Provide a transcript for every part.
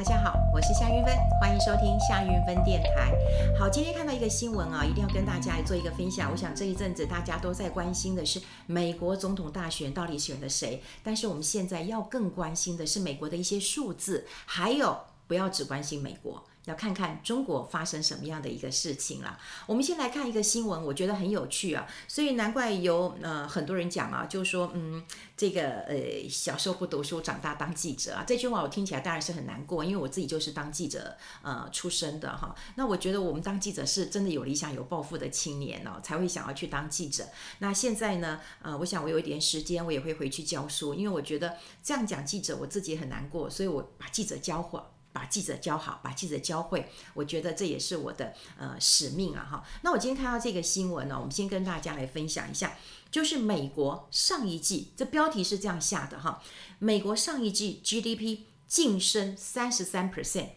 大家好，我是夏云芬，欢迎收听夏云芬电台。好，今天看到一个新闻啊，一定要跟大家来做一个分享。我想这一阵子大家都在关心的是美国总统大选到底选了谁，但是我们现在要更关心的是美国的一些数字，还有不要只关心美国。要看看中国发生什么样的一个事情了。我们先来看一个新闻，我觉得很有趣啊，所以难怪有呃很多人讲啊，就是说嗯，这个呃小时候不读书，长大当记者啊，这句话我听起来当然是很难过，因为我自己就是当记者呃出身的哈。那我觉得我们当记者是真的有理想、有抱负的青年哦，才会想要去当记者。那现在呢，呃，我想我有一点时间，我也会回去教书，因为我觉得这样讲记者我自己很难过，所以我把记者教会。把记者教好，把记者教会，我觉得这也是我的呃使命啊哈。那我今天看到这个新闻呢，我们先跟大家来分享一下，就是美国上一季，这标题是这样下的哈，美国上一季 GDP 晋升三十三 percent，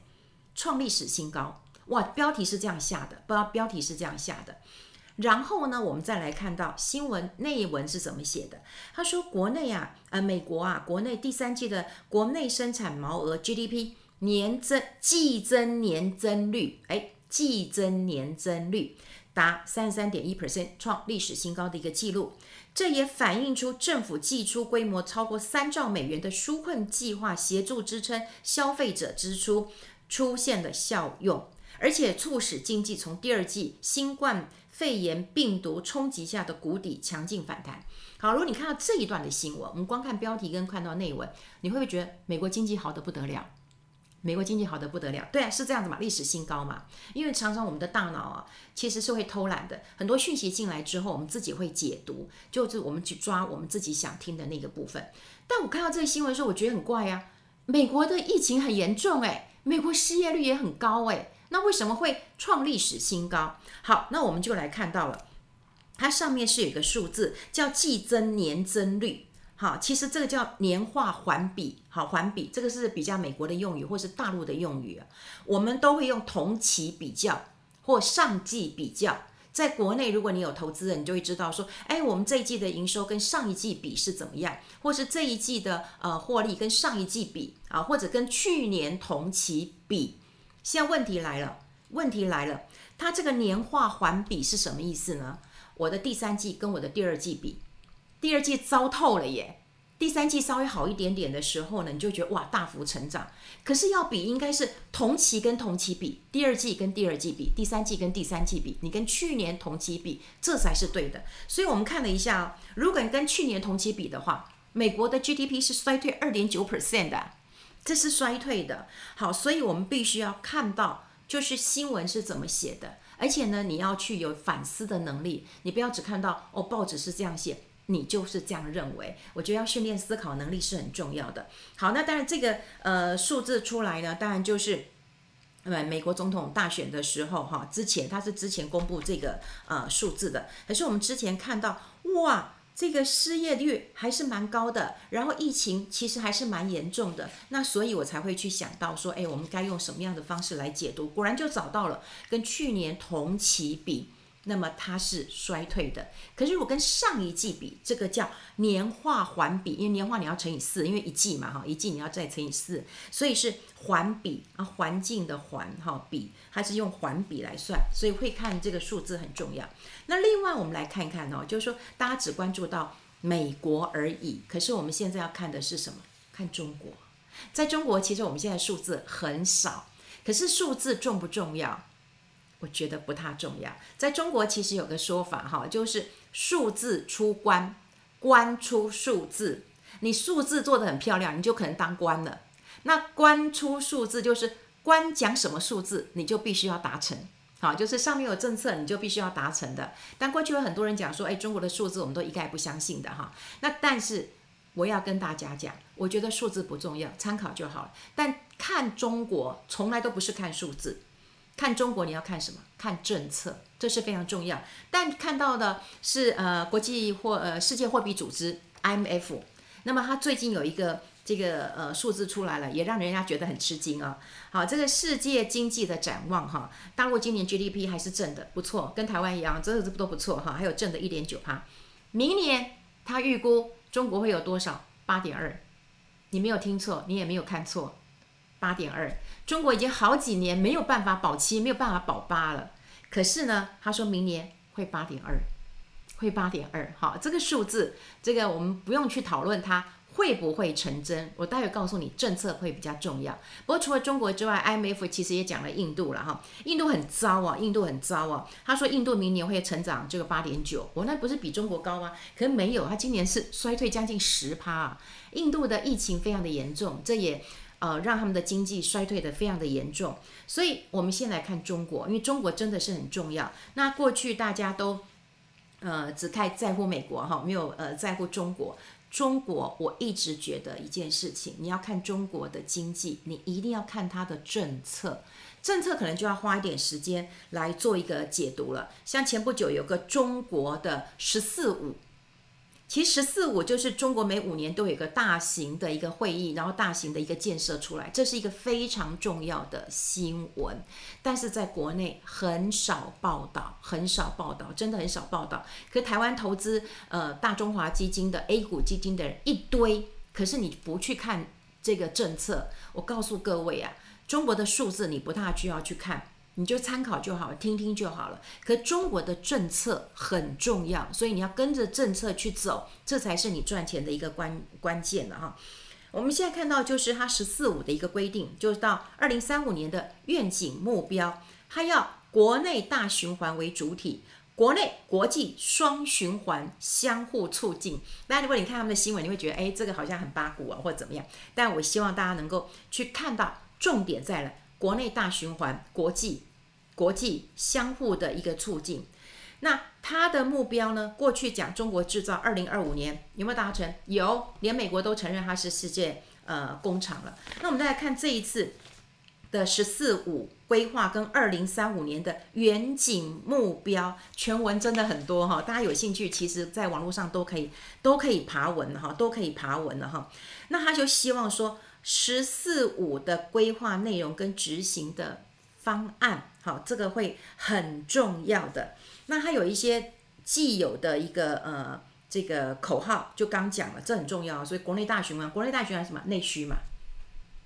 创历史新高。哇，标题是这样下的，不标题是这样下的。然后呢，我们再来看到新闻内文是怎么写的。他说，国内啊，呃，美国啊，国内第三季的国内生产毛额 GDP。年增季增年增率，哎，季增年增率达三十三点一 percent，创历史新高的一个记录。这也反映出政府寄出规模超过三兆美元的纾困计划，协助支撑消费者支出出现了效用，而且促使经济从第二季新冠肺炎病毒冲击下的谷底强劲反弹。好，如果你看到这一段的新闻，我们光看标题跟看到内文，你会不会觉得美国经济好的不得了？美国经济好得不得了，对啊，是这样子嘛，历史新高嘛。因为常常我们的大脑啊，其实是会偷懒的，很多讯息进来之后，我们自己会解读，就是我们去抓我们自己想听的那个部分。但我看到这个新闻的时候，我觉得很怪啊，美国的疫情很严重诶，美国失业率也很高诶，那为什么会创历史新高？好，那我们就来看到了，它上面是有一个数字叫季增年增率。好，其实这个叫年化环比，好，环比这个是比较美国的用语，或是大陆的用语啊。我们都会用同期比较或上季比较。在国内，如果你有投资人，你就会知道说，哎，我们这一季的营收跟上一季比是怎么样，或是这一季的呃获利跟上一季比啊，或者跟去年同期比。现在问题来了，问题来了，它这个年化环比是什么意思呢？我的第三季跟我的第二季比。第二季糟透了耶，第三季稍微好一点点的时候呢，你就觉得哇，大幅成长。可是要比应该是同期跟同期比，第二季跟第二季比，第三季跟第三季比，你跟去年同期比，这才是对的。所以我们看了一下，如果你跟去年同期比的话，美国的 GDP 是衰退二点九 percent 的，这是衰退的。好，所以我们必须要看到，就是新闻是怎么写的，而且呢，你要去有反思的能力，你不要只看到哦，报纸是这样写。你就是这样认为？我觉得要训练思考能力是很重要的。好，那当然这个呃数字出来呢，当然就是呃美国总统大选的时候哈，之前他是之前公布这个呃数字的。可是我们之前看到哇，这个失业率还是蛮高的，然后疫情其实还是蛮严重的。那所以我才会去想到说，哎，我们该用什么样的方式来解读？果然就找到了跟去年同期比。那么它是衰退的，可是如果跟上一季比，这个叫年化环比，因为年化你要乘以四，因为一季嘛哈，一季你要再乘以四，所以是环比啊，环境的环哈比，它是用环比来算，所以会看这个数字很重要。那另外我们来看一看哦，就是说大家只关注到美国而已，可是我们现在要看的是什么？看中国，在中国其实我们现在数字很少，可是数字重不重要？我觉得不太重要。在中国，其实有个说法哈，就是数字出官，官出数字。你数字做得很漂亮，你就可能当官了。那官出数字，就是官讲什么数字，你就必须要达成。好，就是上面有政策，你就必须要达成的。但过去有很多人讲说，哎，中国的数字我们都一概不相信的哈。那但是我要跟大家讲，我觉得数字不重要，参考就好了。但看中国，从来都不是看数字。看中国，你要看什么？看政策，这是非常重要。但看到的是，呃，国际货呃世界货币组织 IMF，那么它最近有一个这个呃数字出来了，也让人家觉得很吃惊啊。好，这个世界经济的展望哈，大陆今年 GDP 还是正的，不错，跟台湾一样，这个都不错哈，还有正的一点九趴。明年它预估中国会有多少？八点二，你没有听错，你也没有看错。八点二。中国已经好几年没有办法保七，没有办法保八了。可是呢，他说明年会八点二，会八点二。好，这个数字，这个我们不用去讨论它。会不会成真？我待会告诉你，政策会比较重要。不过除了中国之外，IMF 其实也讲了印度了哈。印度很糟啊，印度很糟啊。他说印度明年会成长这个八点九，我那不是比中国高吗？可没有，他今年是衰退将近十趴啊。印度的疫情非常的严重，这也呃让他们的经济衰退的非常的严重。所以我们先来看中国，因为中国真的是很重要。那过去大家都呃只太在乎美国哈，没有呃在乎中国。中国，我一直觉得一件事情，你要看中国的经济，你一定要看它的政策，政策可能就要花一点时间来做一个解读了。像前不久有个中国的“十四五”。其实“十四五”就是中国每五年都有一个大型的一个会议，然后大型的一个建设出来，这是一个非常重要的新闻。但是在国内很少报道，很少报道，真的很少报道。可台湾投资呃大中华基金的 A 股基金的人一堆，可是你不去看这个政策，我告诉各位啊，中国的数字你不大需要去看。你就参考就好，听听就好了。可中国的政策很重要，所以你要跟着政策去走，这才是你赚钱的一个关关键了哈。我们现在看到就是它“十四五”的一个规定，就是到二零三五年的愿景目标，它要国内大循环为主体，国内国际双循环相互促进。那如果你看他们的新闻，你会觉得哎，这个好像很八股啊，或者怎么样？但我希望大家能够去看到重点在了。国内大循环，国际国际相互的一个促进。那它的目标呢？过去讲中国制造，二零二五年有没有达成？有，连美国都承认它是世界呃工厂了。那我们再来看这一次的“十四五”规划跟二零三五年的远景目标，全文真的很多哈。大家有兴趣，其实在网络上都可以都可以爬文哈，都可以爬文了哈。那他就希望说。十四五的规划内容跟执行的方案，好，这个会很重要的。那它有一些既有的一个呃这个口号，就刚讲了，这很重要。所以国内大循环，国内大循环什么？内需嘛，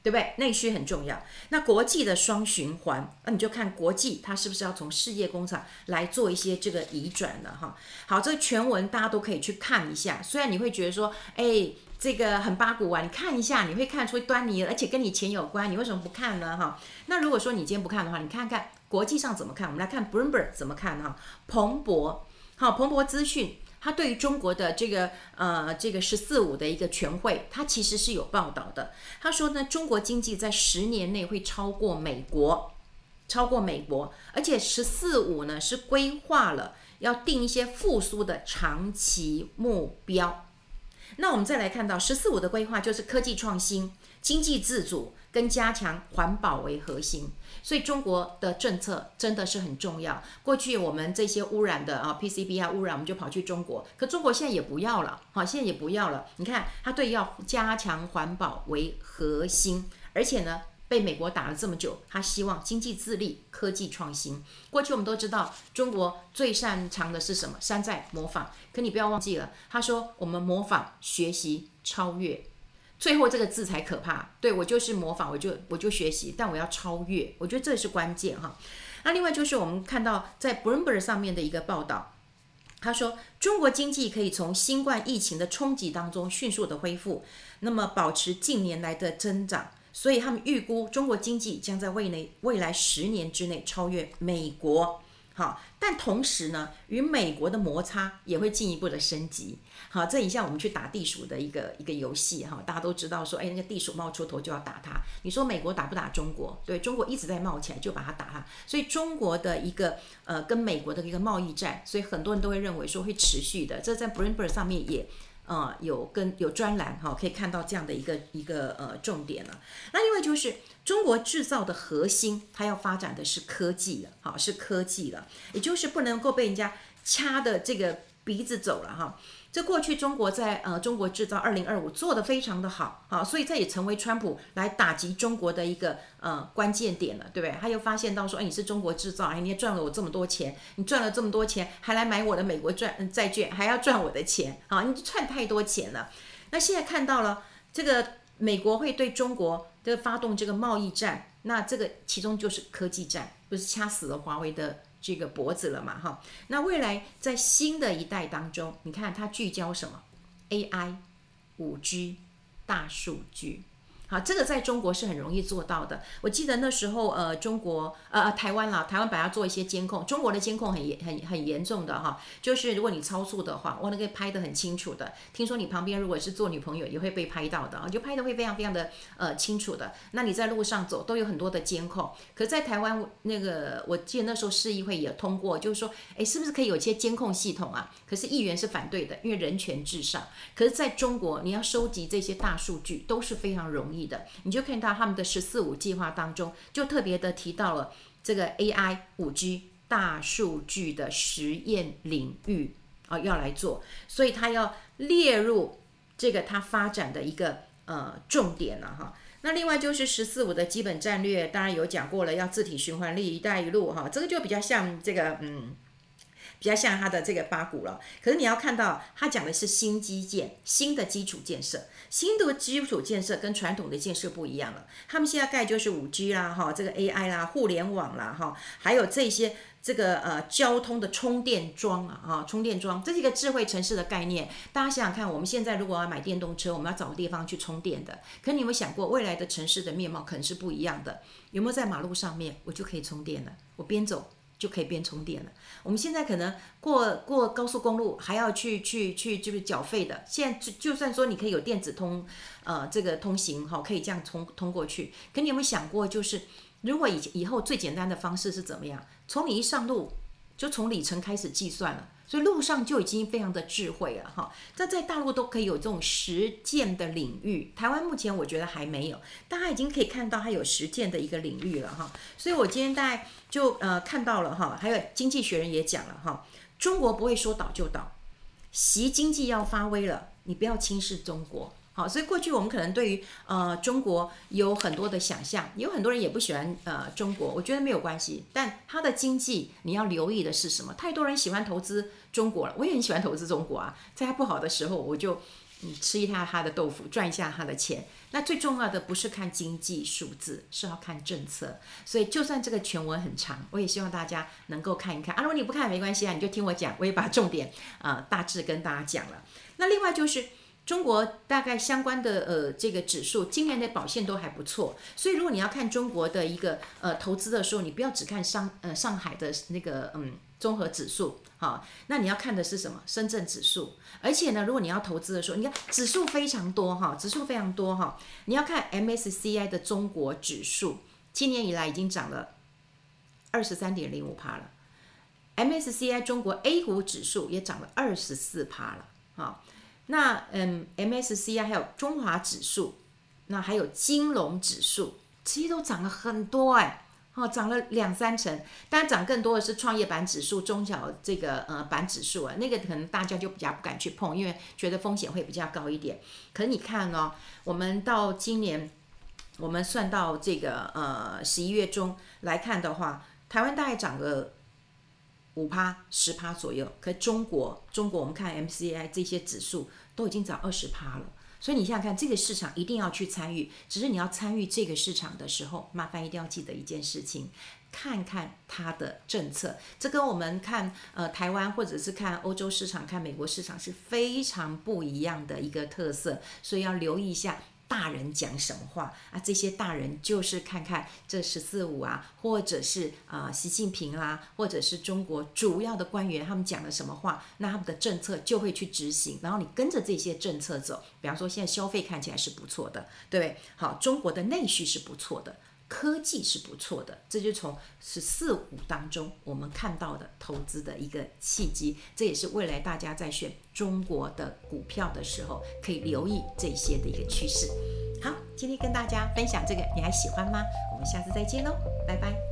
对不对？内需很重要。那国际的双循环，那你就看国际它是不是要从世界工厂来做一些这个移转了哈。好，这个全文大家都可以去看一下。虽然你会觉得说，哎。这个很八股啊，你看一下，你会看出端倪，而且跟你钱有关，你为什么不看呢？哈，那如果说你今天不看的话，你看看国际上怎么看？我们来看 Bloomberg 怎么看哈？彭博，好，彭博资讯，他对于中国的这个呃这个“十四五”的一个全会，他其实是有报道的。他说呢，中国经济在十年内会超过美国，超过美国，而且“十四五”呢是规划了要定一些复苏的长期目标。那我们再来看到“十四五”的规划，就是科技创新、经济自主跟加强环保为核心。所以中国的政策真的是很重要。过去我们这些污染的啊 PCB 啊污染，我们就跑去中国，可中国现在也不要了，好，现在也不要了。你看，它对要加强环保为核心，而且呢。被美国打了这么久，他希望经济自立、科技创新。过去我们都知道，中国最擅长的是什么？山寨模仿。可你不要忘记了，他说我们模仿、学习、超越。最后这个字才可怕。对，我就是模仿，我就我就学习，但我要超越。我觉得这是关键哈。那另外就是我们看到在 Bloomberg 上面的一个报道，他说中国经济可以从新冠疫情的冲击当中迅速的恢复，那么保持近年来的增长。所以他们预估中国经济将在未来未来十年之内超越美国，好，但同时呢，与美国的摩擦也会进一步的升级，好，这一下我们去打地鼠的一个一个游戏。哈，大家都知道说，哎，那个地鼠冒出头就要打它，你说美国打不打中国？对，中国一直在冒起来，就把它打它，所以中国的一个呃跟美国的一个贸易战，所以很多人都会认为说会持续的，这在 Bloomberg 上面也。呃，有跟有专栏哈，可以看到这样的一个一个呃重点了。那另外就是中国制造的核心，它要发展的是科技了，好，是科技了，也就是不能够被人家掐的这个鼻子走了哈。这过去中国在呃中国制造二零二五做得非常的好，好，所以这也成为川普来打击中国的一个呃关键点了，对不对？他又发现到说，哎，你是中国制造，哎，你也赚了我这么多钱，你赚了这么多钱，还来买我的美国赚债券，还要赚我的钱，啊，你赚太多钱了。那现在看到了这个美国会对中国的发动这个贸易战，那这个其中就是科技战，不是掐死了华为的这个脖子了嘛？哈，那未来在新的一代当中，你看它聚焦什么？AI、五 G、大数据。好，这个在中国是很容易做到的。我记得那时候，呃，中国，呃，台湾啦，台湾本来要做一些监控，中国的监控很严，很很严重的哈。就是如果你超速的话，我那个拍得很清楚的。听说你旁边如果是做女朋友，也会被拍到的啊，就拍得会非常非常的呃清楚的。那你在路上走都有很多的监控。可是在台湾那个，我记得那时候市议会也通过，就是说，哎，是不是可以有一些监控系统啊？可是议员是反对的，因为人权至上。可是在中国，你要收集这些大数据都是非常容易的，你就看到他们的“十四五”计划当中，就特别的提到了这个 AI、五 G、大数据的实验领域啊，要来做，所以他要列入这个它发展的一个呃重点了哈。那另外就是“十四五”的基本战略，当然有讲过了，要自体循环利“一带一路”哈，这个就比较像这个嗯。比较像他的这个八股了，可是你要看到他讲的是新基建、新的基础建设，新的基础建设跟传统的建设不一样了。他们现在盖就是五 G 啦，哈，这个 AI 啦，互联网啦，哈，还有这些这个呃交通的充电桩啊，哈，充电桩，这是一个智慧城市的概念。大家想想看，我们现在如果要买电动车，我们要找个地方去充电的，可你有没有想过未来的城市的面貌可能是不一样的？有没有在马路上面我就可以充电了？我边走。就可以边充电了。我们现在可能过过高速公路还要去去去就是缴费的。现在就就算说你可以有电子通，呃，这个通行哈，可以这样通通过去。可你有没有想过，就是如果以以后最简单的方式是怎么样？从你一上路就从里程开始计算了。所以路上就已经非常的智慧了哈，那在大陆都可以有这种实践的领域，台湾目前我觉得还没有，大家已经可以看到它有实践的一个领域了哈。所以我今天大概就呃看到了哈，还有经济学人也讲了哈，中国不会说倒就倒，习经济要发威了，你不要轻视中国。好，所以过去我们可能对于呃中国有很多的想象，有很多人也不喜欢呃中国，我觉得没有关系。但它的经济你要留意的是什么？太多人喜欢投资中国了，我也很喜欢投资中国啊。在它不好的时候，我就嗯吃一下它的豆腐，赚一下它的钱。那最重要的不是看经济数字，是要看政策。所以就算这个全文很长，我也希望大家能够看一看啊。如果你不看没关系啊，你就听我讲，我也把重点啊、大致跟大家讲了。那另外就是。中国大概相关的呃这个指数今年的表现都还不错，所以如果你要看中国的一个呃投资的时候，你不要只看上呃上海的那个嗯综合指数，好，那你要看的是什么？深圳指数。而且呢，如果你要投资的时候，你看指数非常多哈，指数非常多哈，你要看 MSCI 的中国指数，今年以来已经涨了二十三点零五趴了，MSCI 中国 A 股指数也涨了二十四趴了，好。那嗯，MSCI 还有中华指数，那还有金融指数，这些都涨了很多哎，哦，涨了两三成。当然涨更多的是创业板指数、中小这个呃板指数啊，那个可能大家就比较不敢去碰，因为觉得风险会比较高一点。可你看哦，我们到今年，我们算到这个呃十一月中来看的话，台湾大概涨个。五趴十趴左右，可中国中国我们看 MCI 这些指数都已经涨二十趴了，所以你想想看，这个市场一定要去参与。只是你要参与这个市场的时候，麻烦一定要记得一件事情，看看它的政策。这跟我们看呃台湾或者是看欧洲市场、看美国市场是非常不一样的一个特色，所以要留意一下。大人讲什么话啊？这些大人就是看看这“十四五”啊，或者是啊、习近平啦，或者是中国主要的官员他们讲了什么话，那他们的政策就会去执行，然后你跟着这些政策走。比方说，现在消费看起来是不错的，对？好，中国的内需是不错的。科技是不错的，这就从“十四五”当中我们看到的投资的一个契机，这也是未来大家在选中国的股票的时候可以留意这些的一个趋势。好，今天跟大家分享这个，你还喜欢吗？我们下次再见喽，拜拜。